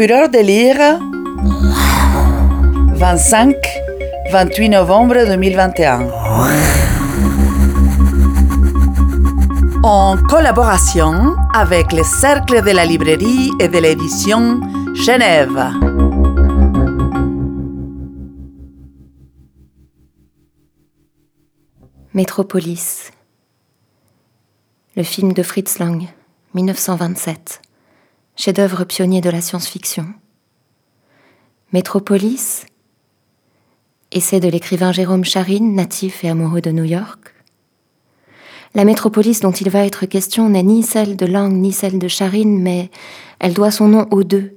Fureur de lire 25-28 novembre 2021. En collaboration avec le Cercle de la librairie et de l'édition Genève. Métropolis. Le film de Fritz Lang, 1927. Chef-d'œuvre pionnier de la science-fiction. Métropolis. Essai de l'écrivain Jérôme Charine, natif et amoureux de New York. La métropolis dont il va être question n'est ni celle de Lang ni celle de Charine, mais elle doit son nom aux deux.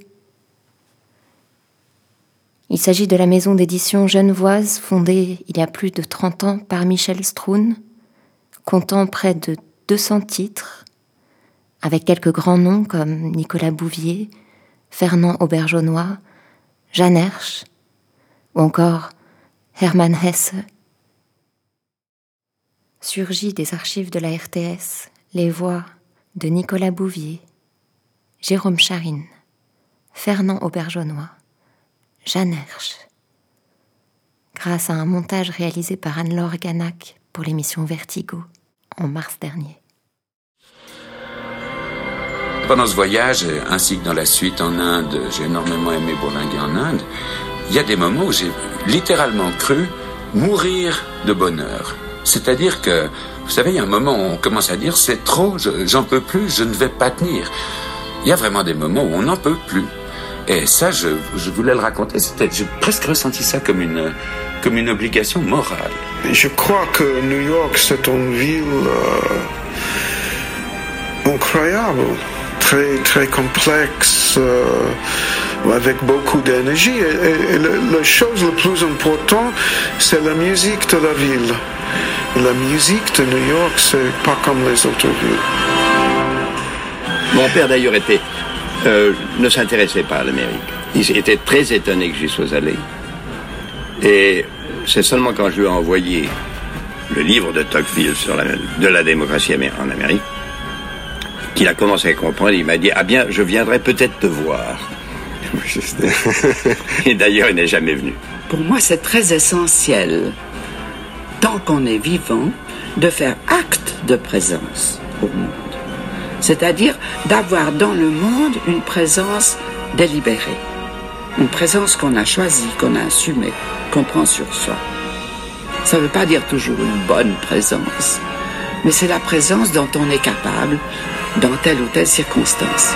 Il s'agit de la maison d'édition genevoise fondée il y a plus de 30 ans par Michel Stroun, comptant près de 200 titres, avec quelques grands noms comme Nicolas Bouvier, Fernand Auberjonnois, Jeanne Hersch ou encore Hermann Hesse. Surgit des archives de la RTS les voix de Nicolas Bouvier, Jérôme Charine, Fernand Auberjonnois, Jeanne Hersch. Grâce à un montage réalisé par Anne-Laure Ganac pour l'émission Vertigo en mars dernier. Pendant ce voyage, ainsi que dans la suite en Inde, j'ai énormément aimé bourlinguer en Inde. Il y a des moments où j'ai littéralement cru mourir de bonheur. C'est-à-dire que, vous savez, il y a un moment où on commence à dire c'est trop, j'en peux plus, je ne vais pas tenir. Il y a vraiment des moments où on n'en peut plus. Et ça, je, voulais le raconter. J'ai presque ressenti ça comme une, comme une obligation morale. Je crois que New York, c'est une ville euh, incroyable, très, très complexe, euh, avec beaucoup d'énergie. Et, la chose la plus importante, c'est la musique de la ville. La musique de New York, c'est pas comme les autres villes. Mon père d'ailleurs était euh, ne s'intéressait pas à l'Amérique. Il était très étonné que j'y sois allé. Et c'est seulement quand je lui ai envoyé le livre de Tocqueville sur la, démocratie en Amérique qu'il a commencé à comprendre. Il m'a dit ah bien je viendrai peut-être te voir. Et d'ailleurs il n'est jamais venu. Pour moi, c'est très essentiel, tant qu'on est vivant, de faire acte de présence au monde. C'est-à-dire d'avoir dans le monde une présence délibérée. Une présence qu'on a choisie, qu'on a assumée, qu'on prend sur soi. Ça ne veut pas dire toujours une bonne présence, mais c'est la présence dont on est capable dans telle ou telle circonstance.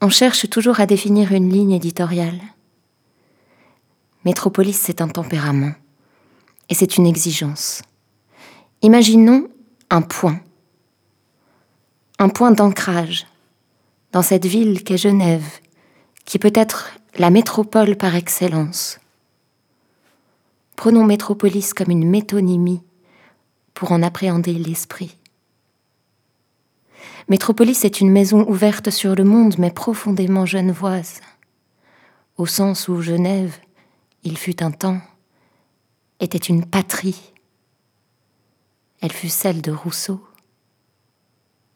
On cherche toujours à définir une ligne éditoriale. Métropolis, c'est un tempérament. Et c'est une exigence. Imaginons un point. Un point d'ancrage dans cette ville qu'est Genève, qui peut être la métropole par excellence. Prenons Métropolis comme une métonymie pour en appréhender l'esprit. Métropolis est une maison ouverte sur le monde, mais profondément genevoise, au sens où Genève, il fut un temps, était une patrie. Elle fut celle de Rousseau.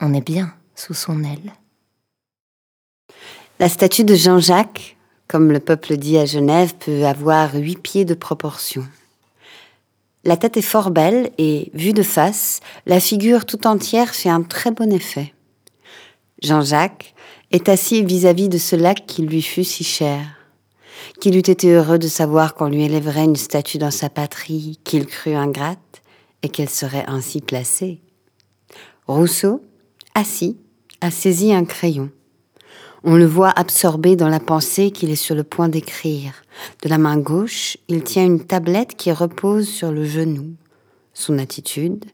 On est bien sous son aile. La statue de Jean-Jacques, comme le peuple dit à Genève, peut avoir huit pieds de proportion. La tête est fort belle et, vue de face, la figure tout entière fait un très bon effet. Jean-Jacques est assis vis-à-vis de ce lac qui lui fut si cher, qu'il eût été heureux de savoir qu'on lui élèverait une statue dans sa patrie qu'il crut ingrate et qu'elle serait ainsi placée. Rousseau, assis, a saisi un crayon. On le voit absorbé dans la pensée qu'il est sur le point d'écrire. De la main gauche, il tient une tablette qui repose sur le genou. Son attitude,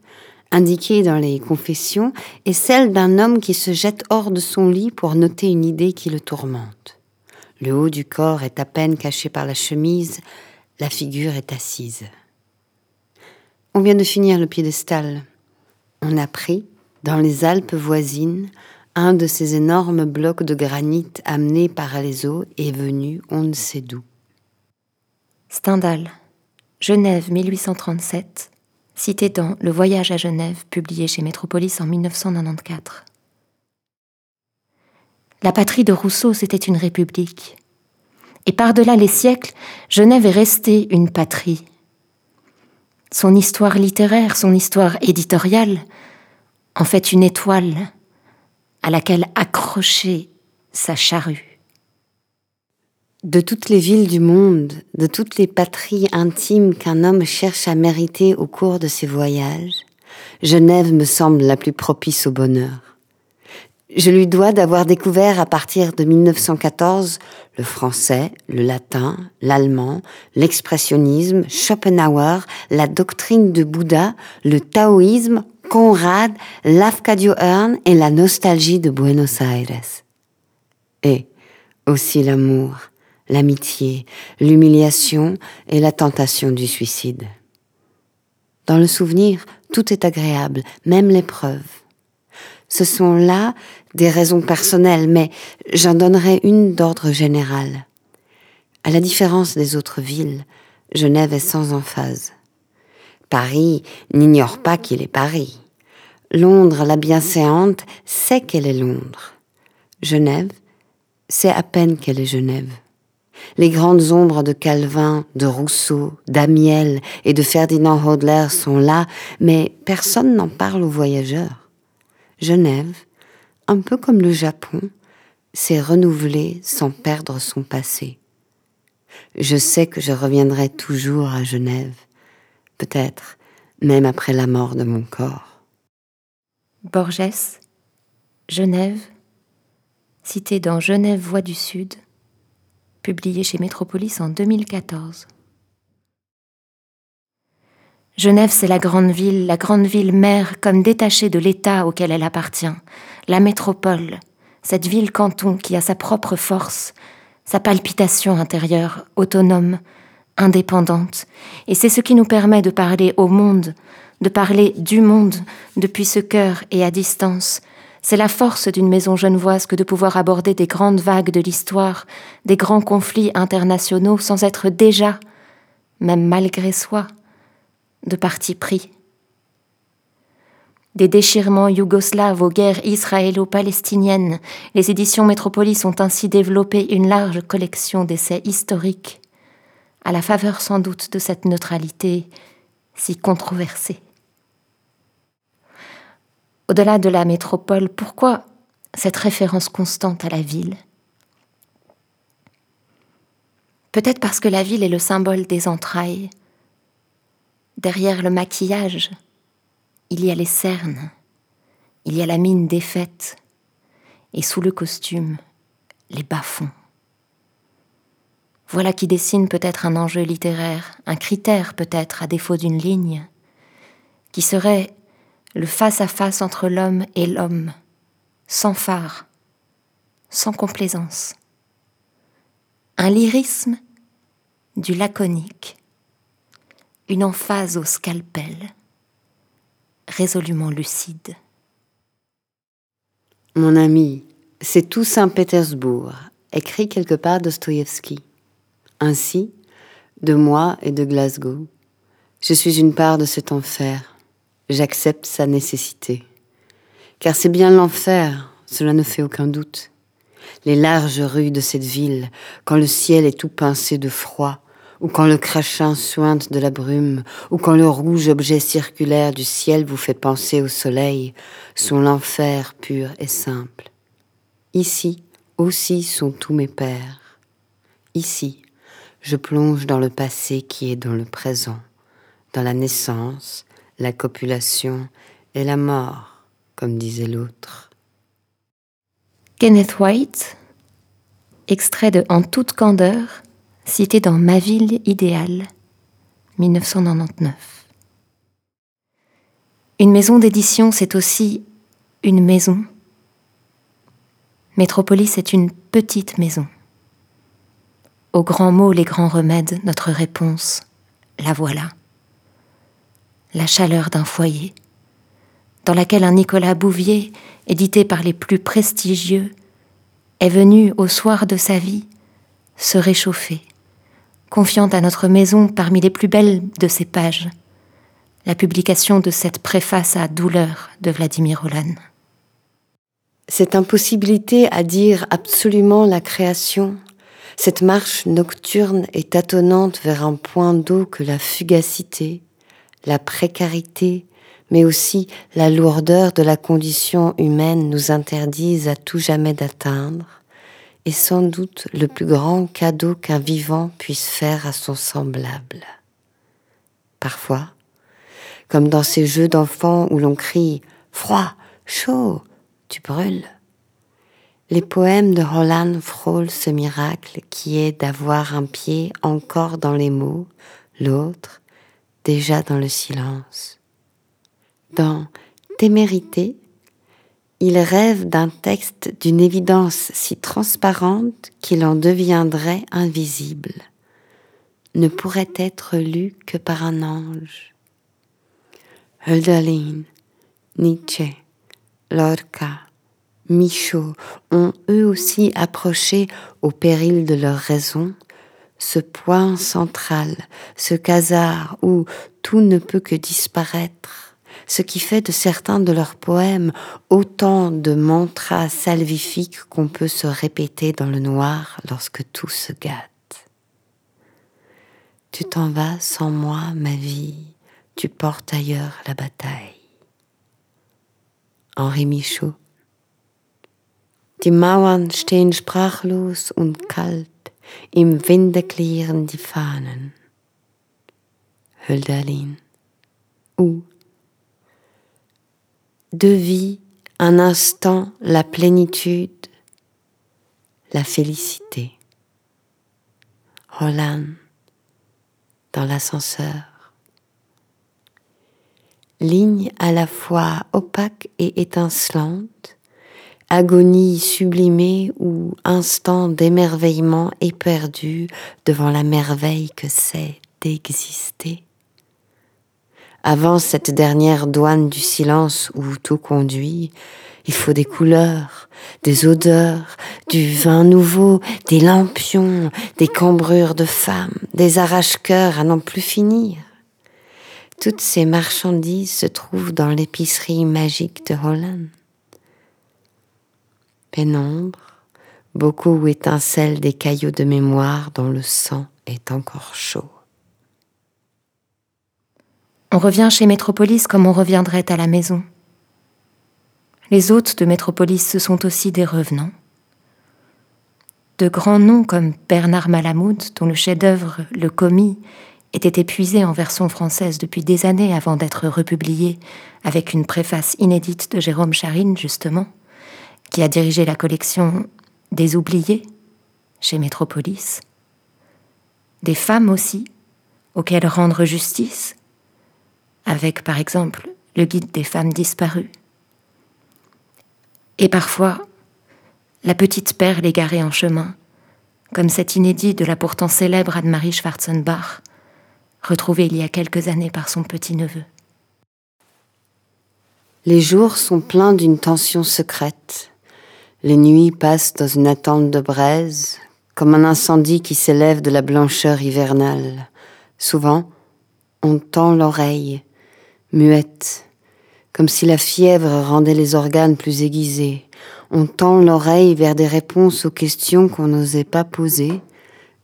indiquée dans les confessions, est celle d'un homme qui se jette hors de son lit pour noter une idée qui le tourmente. Le haut du corps est à peine caché par la chemise, la figure est assise. On vient de finir le piédestal. On a pris, dans les Alpes voisines, un de ces énormes blocs de granit amenés par les eaux et venus on ne sait d'où. Stendhal, Genève 1837, cité dans Le Voyage à Genève, publié chez Métropolis en 1994. La patrie de Rousseau, c'était une république. Et par-delà les siècles, Genève est restée une patrie. Son histoire littéraire, son histoire éditoriale, en fait une étoile à laquelle accrocher sa charrue. De toutes les villes du monde, de toutes les patries intimes qu'un homme cherche à mériter au cours de ses voyages, Genève me semble la plus propice au bonheur. Je lui dois d'avoir découvert à partir de 1914 le français, le latin, l'allemand, l'expressionnisme, Schopenhauer, la doctrine de Bouddha, le taoïsme, Conrad, l'Afcadio Hearn et la nostalgie de Buenos Aires. Et aussi l'amour, l'amitié, l'humiliation et la tentation du suicide. Dans le souvenir, tout est agréable, même l'épreuve. Ce sont là des raisons personnelles, mais j'en donnerai une d'ordre général. À la différence des autres villes, Genève est sans emphase. Paris n'ignore pas qu'il est Paris. Londres, la bienséante, sait qu'elle est Londres. Genève sait à peine qu'elle est Genève. Les grandes ombres de Calvin, de Rousseau, d'Amiel et de Ferdinand Hodler sont là, mais personne n'en parle aux voyageurs. Genève, un peu comme le Japon, s'est renouvelée sans perdre son passé. Je sais que je reviendrai toujours à Genève, peut-être même après la mort de mon corps. Borges, Genève, cité dans Genève Voix du Sud, publié chez Métropolis en 2014. Genève, c'est la grande ville, la grande ville mère, comme détachée de l'État auquel elle appartient, la métropole, cette ville-canton qui a sa propre force, sa palpitation intérieure, autonome, indépendante, et c'est ce qui nous permet de parler au monde, de parler du monde depuis ce cœur et à distance, c'est la force d'une maison genevoise que de pouvoir aborder des grandes vagues de l'histoire, des grands conflits internationaux sans être déjà, même malgré soi, de parti pris. Des déchirements yougoslaves aux guerres israélo-palestiniennes, les éditions Métropolis ont ainsi développé une large collection d'essais historiques, à la faveur sans doute de cette neutralité si controversée. Au-delà de la métropole, pourquoi cette référence constante à la ville? Peut-être parce que la ville est le symbole des entrailles. Derrière le maquillage, il y a les cernes, il y a la mine défaite, et sous le costume, les bas-fonds. Voilà qui dessine peut-être un enjeu littéraire, un critère peut-être à défaut d'une ligne, qui serait le face-à-face entre l'homme et l'homme, sans phare, sans complaisance. Un lyrisme du laconique, une emphase au scalpel, résolument lucide. Mon ami, c'est tout Saint-Pétersbourg, écrit quelque part Dostoïevski. Ainsi, de moi et de Glasgow, je suis une part de cet enfer j'accepte sa nécessité. Car c'est bien l'enfer, cela ne fait aucun doute. Les larges rues de cette ville, quand le ciel est tout pincé de froid, ou quand le crachin sointe de la brume, ou quand le rouge objet circulaire du ciel vous fait penser au soleil, sont l'enfer pur et simple. Ici aussi sont tous mes pères. Ici, je plonge dans le passé qui est dans le présent, dans la naissance, la copulation et la mort, comme disait l'autre. Kenneth White, extrait de En toute candeur, cité dans Ma ville idéale, 1999. Une maison d'édition, c'est aussi une maison. Métropolis est une petite maison. Aux grands mots, les grands remèdes, notre réponse, la voilà la chaleur d'un foyer, dans laquelle un Nicolas Bouvier, édité par les plus prestigieux, est venu au soir de sa vie se réchauffer, confiant à notre maison parmi les plus belles de ses pages la publication de cette préface à douleur de Vladimir Olan. Cette impossibilité à dire absolument la création, cette marche nocturne et tâtonnante vers un point d'eau que la fugacité, la précarité, mais aussi la lourdeur de la condition humaine nous interdisent à tout jamais d'atteindre, est sans doute le plus grand cadeau qu'un vivant puisse faire à son semblable. Parfois, comme dans ces jeux d'enfants où l'on crie froid, chaud, tu brûles. Les poèmes de Roland frôlent ce miracle qui est d'avoir un pied encore dans les mots, l'autre déjà dans le silence. Dans Témérité, il rêve d'un texte d'une évidence si transparente qu'il en deviendrait invisible, ne pourrait être lu que par un ange. Hölderlin, Nietzsche, Lorca, Michaud ont eux aussi approché, au péril de leur raison, ce point central, ce casar où tout ne peut que disparaître, ce qui fait de certains de leurs poèmes autant de mantras salvifiques qu'on peut se répéter dans le noir lorsque tout se gâte. Tu t'en vas sans moi, ma vie, tu portes ailleurs la bataille. Henri Michaud Die Mauern stehen sprachlos und kalt, im Winde klirren die Fahnen. Hölderlin. Ou Deux vies, un instant, la plénitude, la félicité. Roland, dans l'ascenseur. Ligne à la fois opaque et étincelante, agonie sublimée ou instant d'émerveillement éperdu devant la merveille que c'est d'exister. Avant cette dernière douane du silence où tout conduit, il faut des couleurs, des odeurs, du vin nouveau, des lampions, des cambrures de femmes, des arrache-cœurs à n'en plus finir. Toutes ces marchandises se trouvent dans l'épicerie magique de Holland pénombre, beaucoup où étincellent des caillots de mémoire dont le sang est encore chaud. On revient chez Métropolis comme on reviendrait à la maison. Les hôtes de Métropolis, ce sont aussi des revenants. De grands noms comme Bernard Malamud, dont le chef-d'œuvre Le Commis était épuisé en version française depuis des années avant d'être republié avec une préface inédite de Jérôme Charine, justement, qui a dirigé la collection Des oubliés chez Métropolis, des femmes aussi, auxquelles rendre justice, avec par exemple le guide des femmes disparues, et parfois la petite perle égarée en chemin, comme cet inédit de la pourtant célèbre Anne-Marie Schwarzenbach, retrouvée il y a quelques années par son petit-neveu. Les jours sont pleins d'une tension secrète. Les nuits passent dans une attente de braise, comme un incendie qui s'élève de la blancheur hivernale. Souvent, on tend l'oreille, muette, comme si la fièvre rendait les organes plus aiguisés. On tend l'oreille vers des réponses aux questions qu'on n'osait pas poser,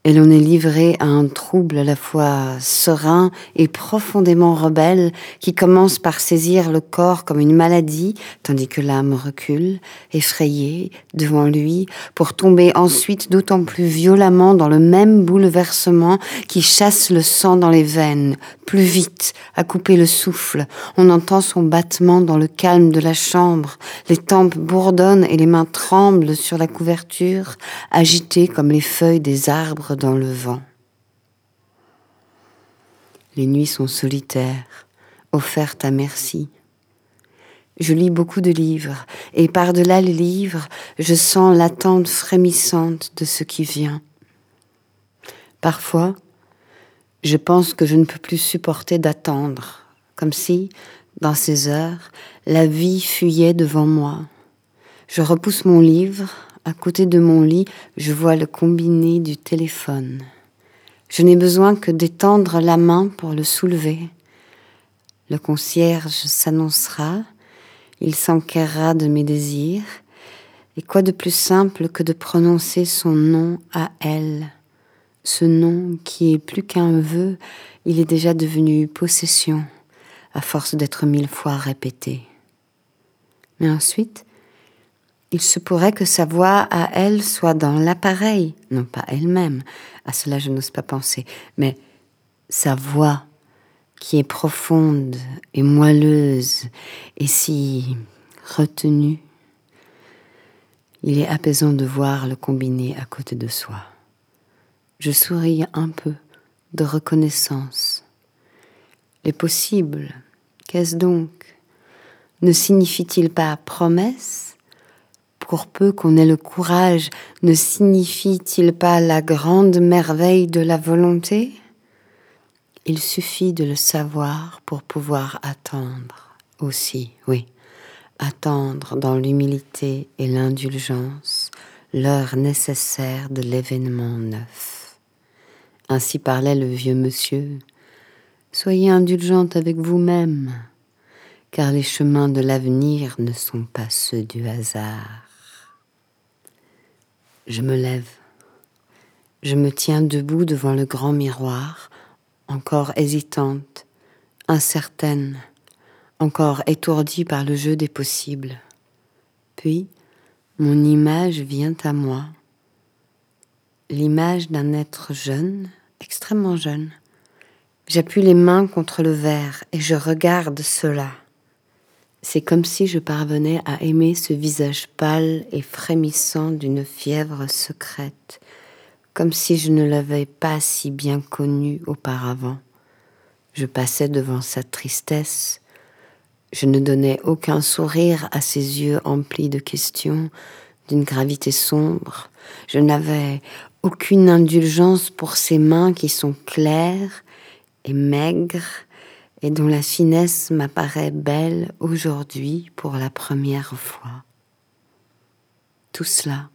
et l'on est livré à un trouble à la fois serein et profondément rebelle qui commence par saisir le corps comme une maladie, tandis que l'âme recule, effrayée, devant lui, pour tomber ensuite d'autant plus violemment dans le même bouleversement qui chasse le sang dans les veines, plus vite, à couper le souffle. On entend son battement dans le calme de la chambre, les tempes bourdonnent et les mains tremblent sur la couverture, agitées comme les feuilles des arbres dans le vent. Les nuits sont solitaires, offertes à merci. Je lis beaucoup de livres, et par-delà les livres, je sens l'attente frémissante de ce qui vient. Parfois, je pense que je ne peux plus supporter d'attendre, comme si, dans ces heures, la vie fuyait devant moi. Je repousse mon livre, à côté de mon lit, je vois le combiné du téléphone. Je n'ai besoin que d'étendre la main pour le soulever. Le concierge s'annoncera, il s'enquérera de mes désirs, Et quoi de plus simple que de prononcer son nom à elle? Ce nom qui est plus qu'un vœu, il est déjà devenu possession, à force d'être mille fois répété. Mais ensuite, il se pourrait que sa voix à elle soit dans l'appareil, non pas elle-même, à cela je n'ose pas penser, mais sa voix qui est profonde et moelleuse et si retenue. Il est apaisant de voir le combiné à côté de soi. Je souris un peu de reconnaissance. Les possibles, qu'est-ce donc? Ne signifie-t-il pas promesse? Pour peu qu'on ait le courage, ne signifie-t-il pas la grande merveille de la volonté? Il suffit de le savoir pour pouvoir attendre aussi, oui, attendre dans l'humilité et l'indulgence l'heure nécessaire de l'événement neuf. Ainsi parlait le vieux monsieur. Soyez indulgente avec vous-même, car les chemins de l'avenir ne sont pas ceux du hasard. Je me lève. Je me tiens debout devant le grand miroir encore hésitante, incertaine, encore étourdie par le jeu des possibles. Puis, mon image vient à moi, l'image d'un être jeune, extrêmement jeune. J'appuie les mains contre le verre et je regarde cela. C'est comme si je parvenais à aimer ce visage pâle et frémissant d'une fièvre secrète, comme si je ne l'avais pas si bien connu auparavant. Je passais devant sa tristesse, je ne donnais aucun sourire à ses yeux emplis de questions, d'une gravité sombre, je n'avais aucune indulgence pour ses mains qui sont claires et maigres et dont la finesse m'apparaît belle aujourd'hui pour la première fois. Tout cela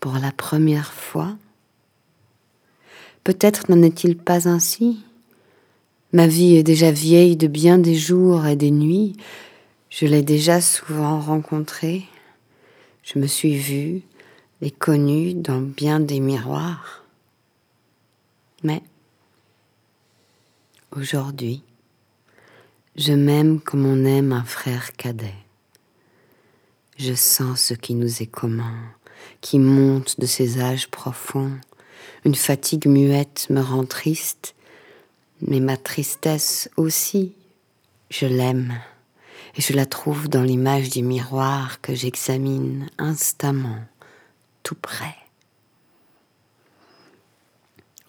pour la première fois? Peut-être n'en est-il pas ainsi Ma vie est déjà vieille de bien des jours et des nuits, je l'ai déjà souvent rencontré, je me suis vue et connue dans bien des miroirs. Mais aujourd'hui, je m'aime comme on aime un frère cadet. Je sens ce qui nous est commun qui monte de ces âges profonds. Une fatigue muette me rend triste, mais ma tristesse aussi, je l'aime, et je la trouve dans l'image du miroir que j'examine instamment, tout près.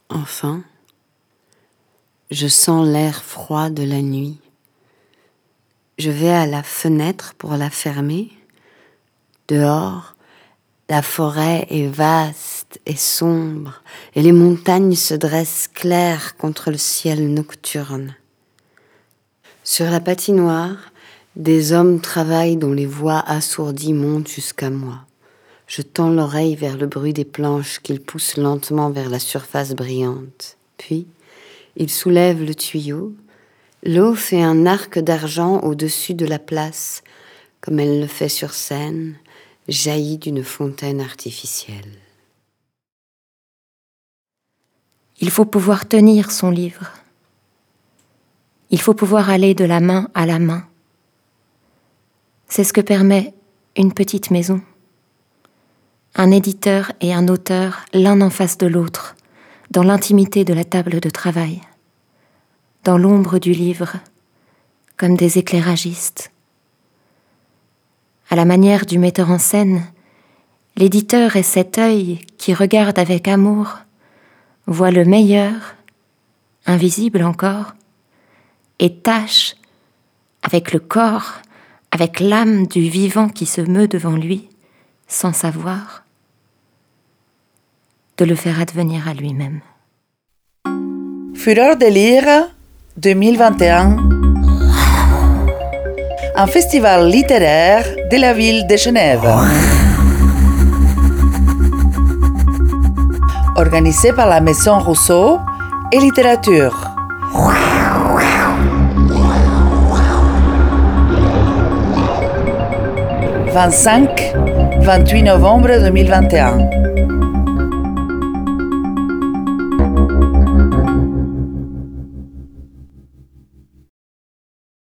Enfin, je sens l'air froid de la nuit. Je vais à la fenêtre pour la fermer. Dehors, la forêt est vaste et sombre, et les montagnes se dressent claires contre le ciel nocturne. Sur la patinoire, des hommes travaillent dont les voix assourdies montent jusqu'à moi. Je tends l'oreille vers le bruit des planches qu'ils poussent lentement vers la surface brillante. Puis, ils soulèvent le tuyau. L'eau fait un arc d'argent au-dessus de la place, comme elle le fait sur scène, jaillit d'une fontaine artificielle. Il faut pouvoir tenir son livre. Il faut pouvoir aller de la main à la main. C'est ce que permet une petite maison. Un éditeur et un auteur l'un en face de l'autre, dans l'intimité de la table de travail, dans l'ombre du livre, comme des éclairagistes. À la manière du metteur en scène, l'éditeur est cet œil qui regarde avec amour, voit le meilleur, invisible encore, et tâche, avec le corps, avec l'âme du vivant qui se meut devant lui, sans savoir, de le faire advenir à lui-même. Fureur de lire 2021 un festival littéraire de la ville de Genève. Organisé par la Maison Rousseau et Littérature. « 25 28 novembre 2021.